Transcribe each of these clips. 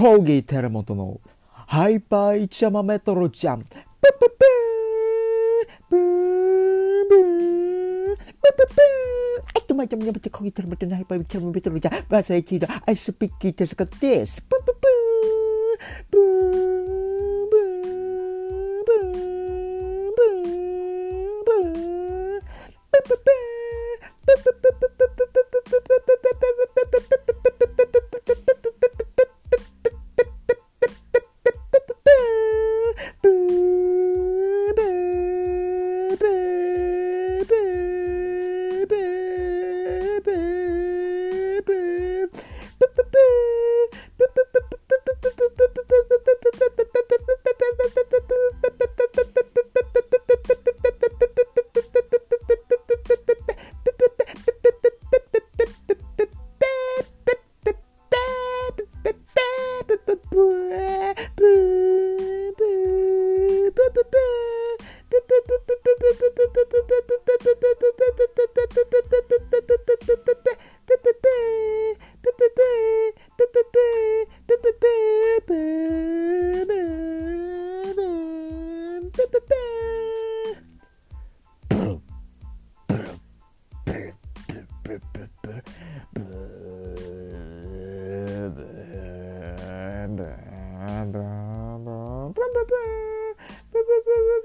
コーギー寺本のハイパーイチャマメトロジャン。プププーブーブープププーはい、とまちゃんやめてコーギー寺本のハイパーイチャマメトロジャン。バーサイティのアイスピッキーテスカです。プ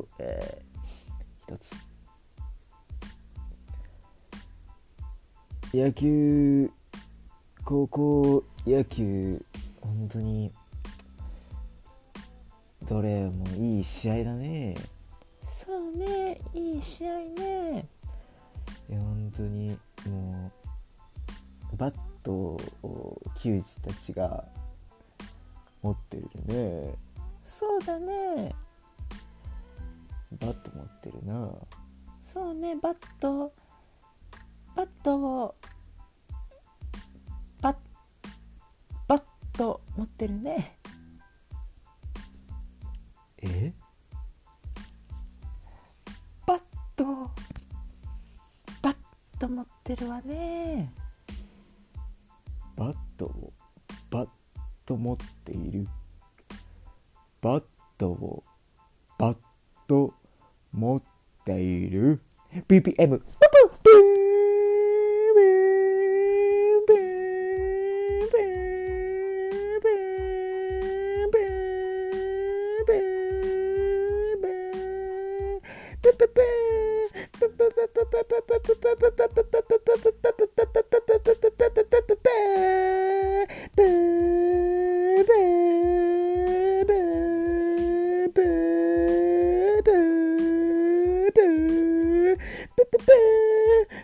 話を、えー、一つ。野球、高校野球、本当に、どれもいい試合だね。そうね、いい試合ね。いや本当にもうバットを球児たちが持ってるねそうだねバット持ってるな。そうねバット。バットをバッバット持ってるね。え？バットト持ってるわね。バットをバット持っている。バットをバット持っている BPM。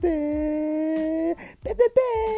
baby. Baby, baby.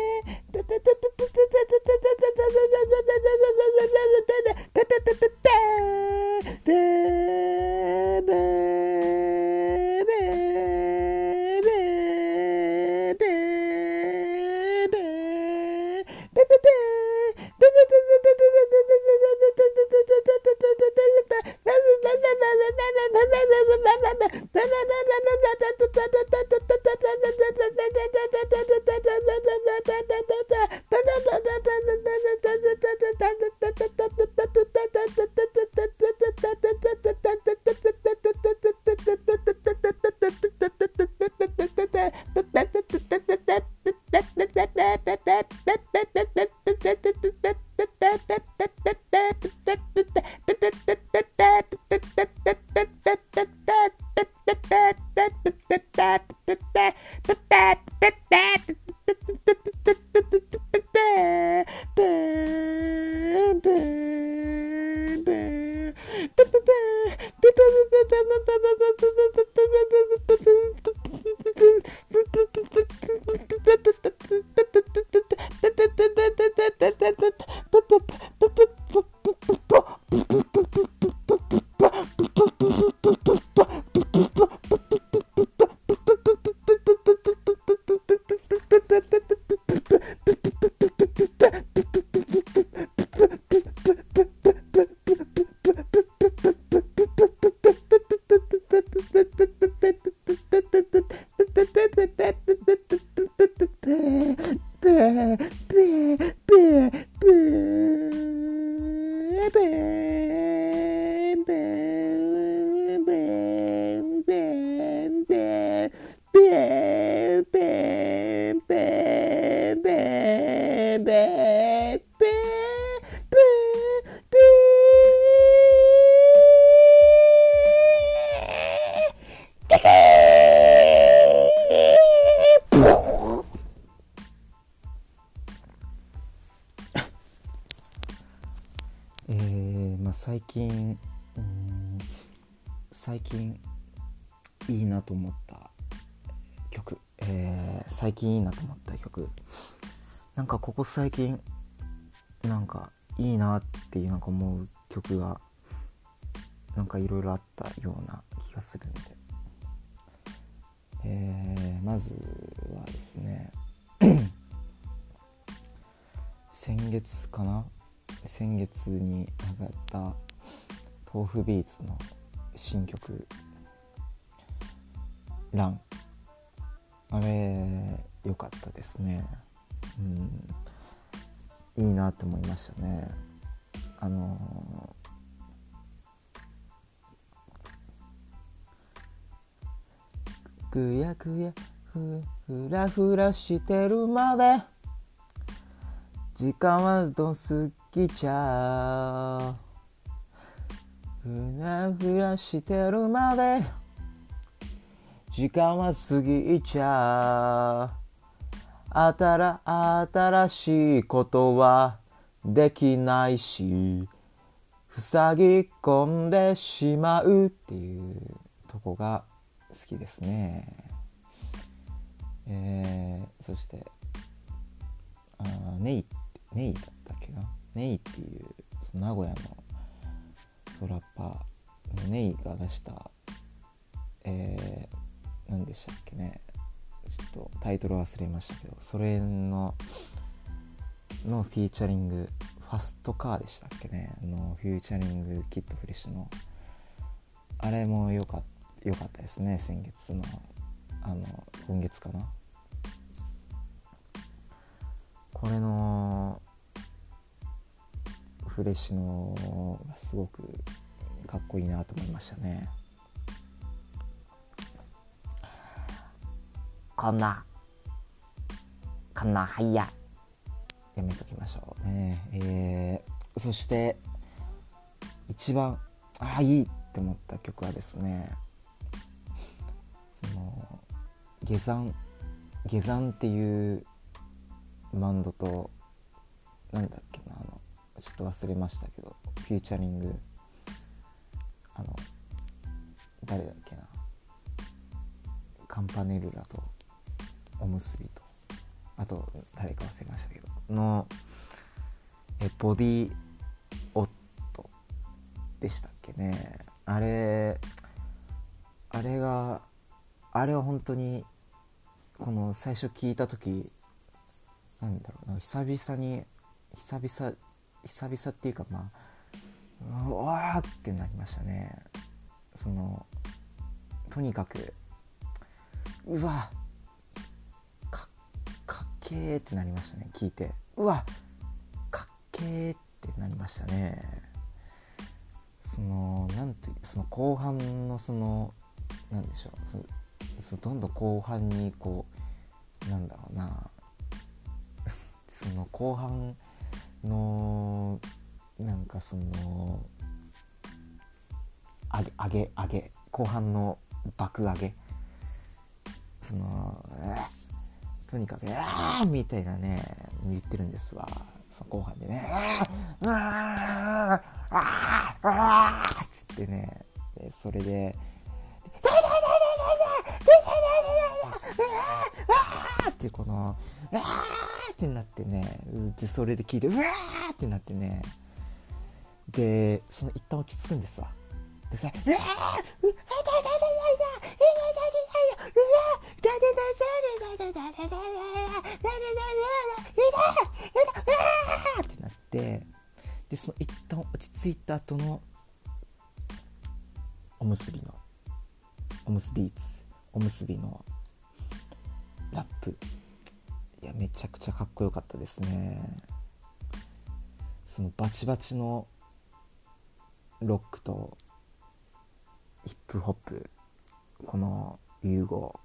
えーまあ、最近最近いいなと思った曲、えー最近いいなと思った曲。なんかここ最近なんかいいなっていうなんか思う曲がなんかいろいろあったような気がするんで、えーまずはですね 先月かな先月に上がった豆腐ビーツの新曲「ラン」あれ良かったですね。うん。いいなって思いましたね。あのぐやぐやふふらふらしてるまで時間はど過ぎちゃうふらふらしてるまで時間は過ぎちゃう。あたら新しいことはできないし塞ぎ込んでしまうっていうとこが好きですね。えー、そしてあネイネイだったっけな？ネイっていうその名古屋のソラッパーのネイが出したえー、何でしたっけね。ちょっとタイトル忘れましたけどそれののフィーチャリングファストカーでしたっけね。あのフィーチャリングキットフレッシュのあれもよかよかったですね。先月のあの今月かな。これのフレッシュのがすごくかっこいいなと思いましたね。こんなこんなはいややめときましょうね。えー、そして一番ああいいって思った曲はですねその下山下山っていうバンドとなんだっけなあのっと忘れましたけどフューチャリングあの誰だっけなカンパネルラとおむすびとあと誰か忘れましたけどのえボディオットでしたっけね。あれあれがあれは本当にこの最初聞いた時なんだろうな久々に久々久々っていうかまあうわーってなりましたね。そのとにかくうわかかっけーってなりましたね聞いて。うわかっけーってなりましたね。そのなんとその後半のそのなんでしょう。そどんどん後半にこうなんだろうな。その後半のなんかその上げ上げ上げ後半の爆上げその、とにかく「ああ!」みたいなね言ってるんですわその後半でね「ああああああああつってねそれでわーってこの、わーってなってね、でそれで聞いて、うわーってなってね、で、その一旦落ち着くんですわ。でさ、うわーうわー痛い痛い痛い痛い痛い痛い痛い痛い痛い痛い痛い痛い痛い痛い痛い痛い痛い痛ラップ。いやめちゃくちゃかっこよかったですね。そのバチバチのロックとヒップホップ。この融合。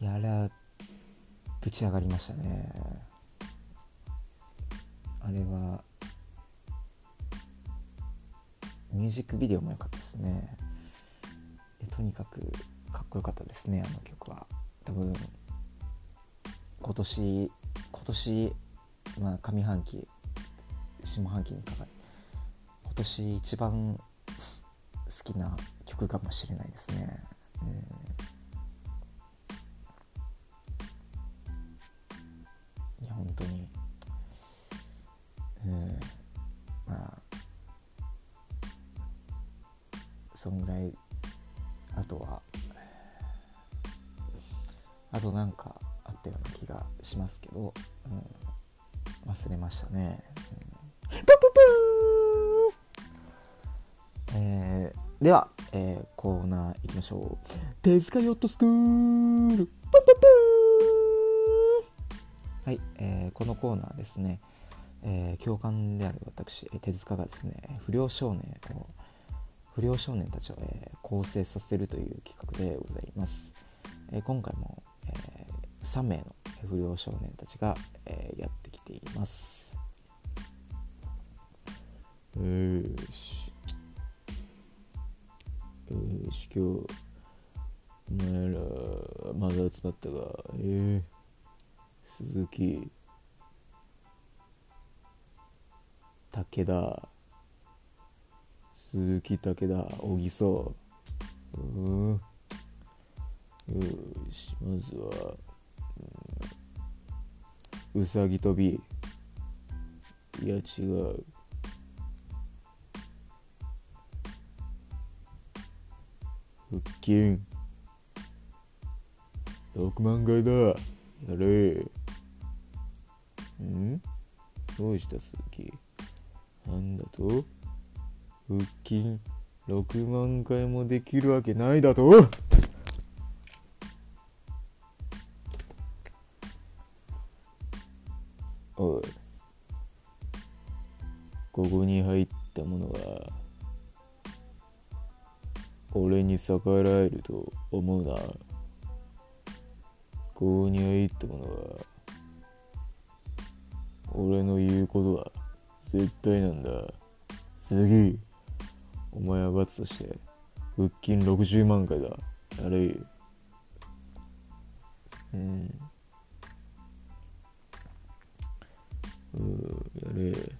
やらぶち上がりましたね。あれはミュージックビデオも良かったですね。とにかくかっこよかったですねあの曲は。多分今年今年まあ上半期下半期にかかり今年一番好きな曲かもしれないですね、うん、いや本当に。うん。まあそんぐらい。あとはあとなんかあったような気がしますけど、うん、忘れましたね、うん、プププー。えー、では、えー、コーナーいきましょう。手塚ヨットスクール。プププはい、えー、このコーナーですね、えー、教官である私手塚がですね不良少年を不良少年たちを、えー、構成させるという企画でございます、えー、今回も、3名の不良少年たちが、えー、やってきています。よし。よし。今日お前らまだ集まったが。えー、鈴木。武田。鈴木武田小木曽。うん。よし。まずは、う、さぎ跳び。いや違う。腹筋。6万回だ。やれ。ん？どうした鈴木なんだと？腹筋。6万回もできるわけないだと？おいここに入ったものは俺に逆らえると思うな。ここに入ったものは俺の言うことは絶対なんだ。次お前は罰として腹筋60万回だ。やれうん。うん。やれ。うん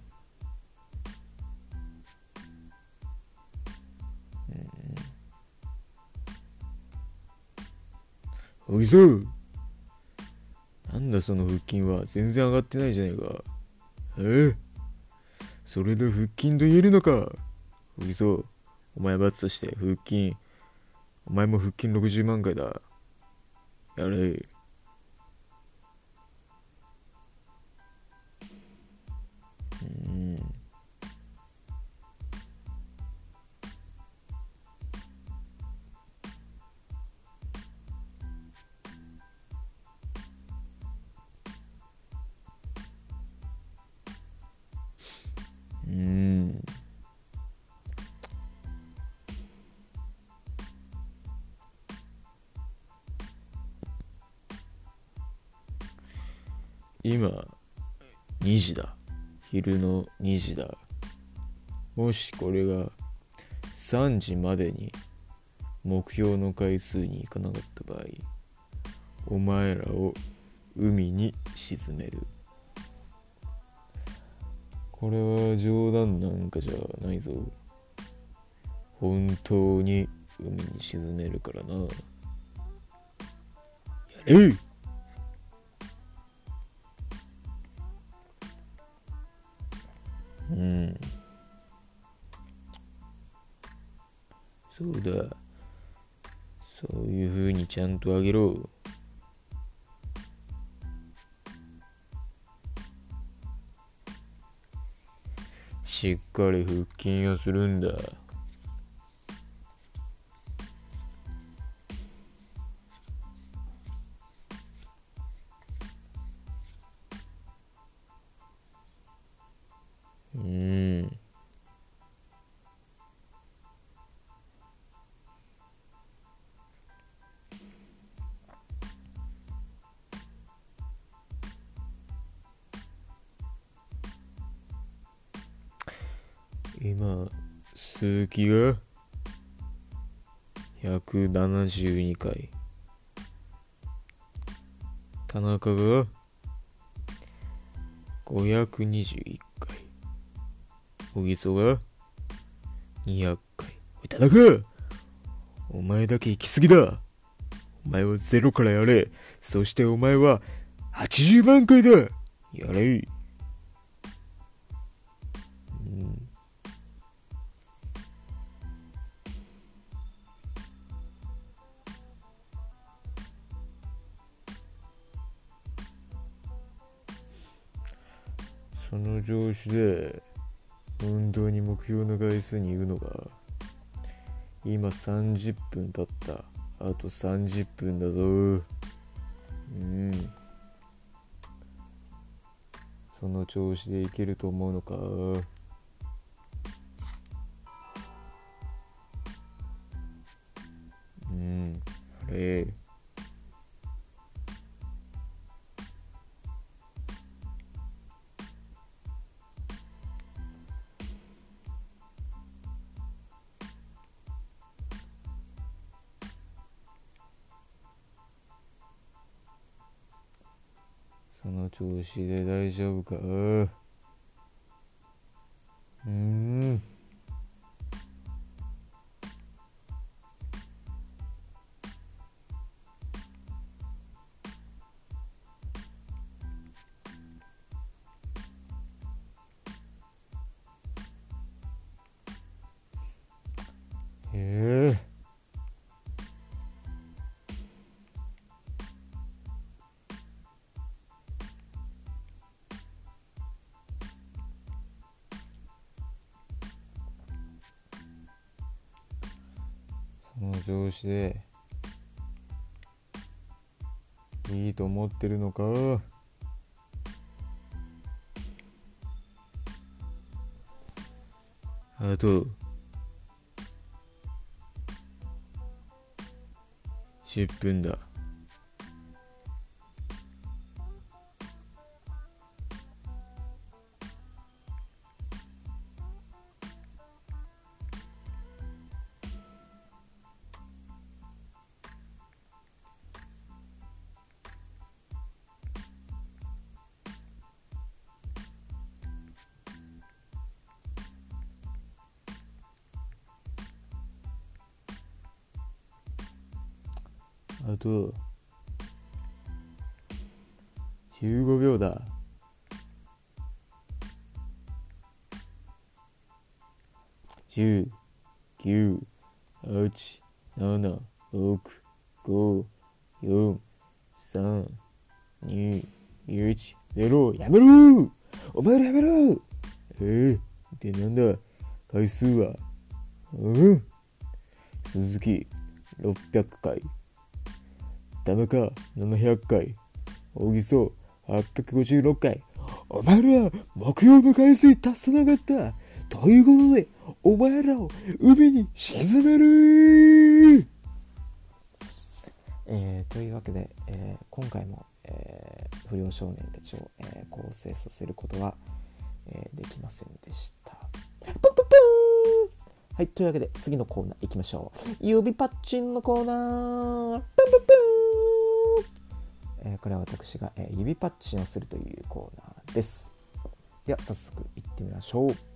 おいそうなんだその腹筋は。全然上がってないじゃねえか。ええそれで腹筋と言えるのか。おいそうお前罰として腹筋。お前も腹筋60万回だ。やれ。今2時だ。昼の2時だ。もしこれが3時までに目標の回数に行かなかった場合お前らを海に沈める。これは冗談なんかじゃないぞ。本当に海に沈めるからな。やれうん。そうだ。そういうふうにちゃんとあげろ。しっかり腹筋をするんだ。今鈴木が172回田中が521回小木曽が200回おい田中!お前だけ行き過ぎだ。お前はゼロからやれ。そしてお前は80万回だ。やれその調子で運動に目標の回数に行くのが今30分経った。あと30分だぞ。うん。その調子でいけると思うのか？調子で大丈夫か？この調子で。いいと思ってるのか？あと10分だ。あと15秒だ。10、9、8、7、6、5、4、3、2、1、0やめろ！お前らやめろ！ええでなんだ？回数は？うん。鈴木600回。田中700回大木曽856回お前ら目標の回数達せなかったということでお前らを海に沈めるえー、というわけで、えー、今回も、えー、不良少年たちを、え構成させることは、えできませんでした。プンプンプはい、というわけで次のコーナー行きましょう。指パッチンのコーナー。プンプンプンえこれは私が、え指パッチンをするというコーナーです。では早速いってみましょう。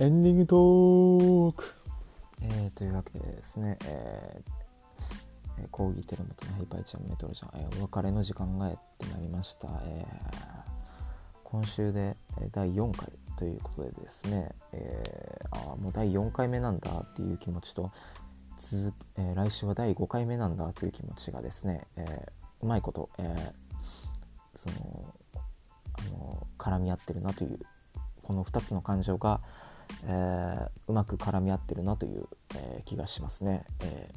エンディングトーク、えー、というわけでですね、えー、講義テレモトのハイパイちゃんメトロちゃん、えー、お別れの時間がやってまいりました、えー、今週で第4回ということでですね、えー、あもう第4回目なんだっていう気持ちと続、えー、来週は第5回目なんだという気持ちがですね、えー、うまいこと、えー、そのあの絡み合ってるなというこの2つの感情が、えー、うまく絡み合ってるなという、えー、気がしますね、え、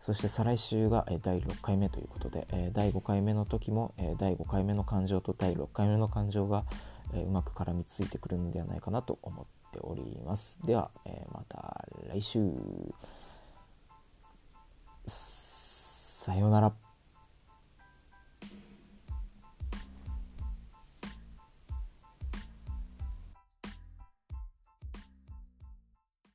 そして再来週が、え第6回目ということで、え第5回目の時も、え第5回目の感情と第6回目の感情が、えうまく絡みついてくるんではないかなと思っております。では、えまた来週。さようなら。